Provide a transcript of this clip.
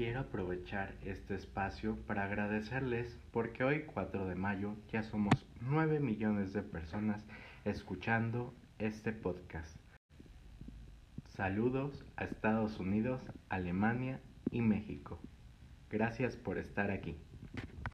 quiero aprovechar este espacio para agradecerles porque hoy 4 de mayo ya somos 9 millones de personas escuchando este podcast. Saludos a Estados Unidos, Alemania y México. Gracias por estar aquí.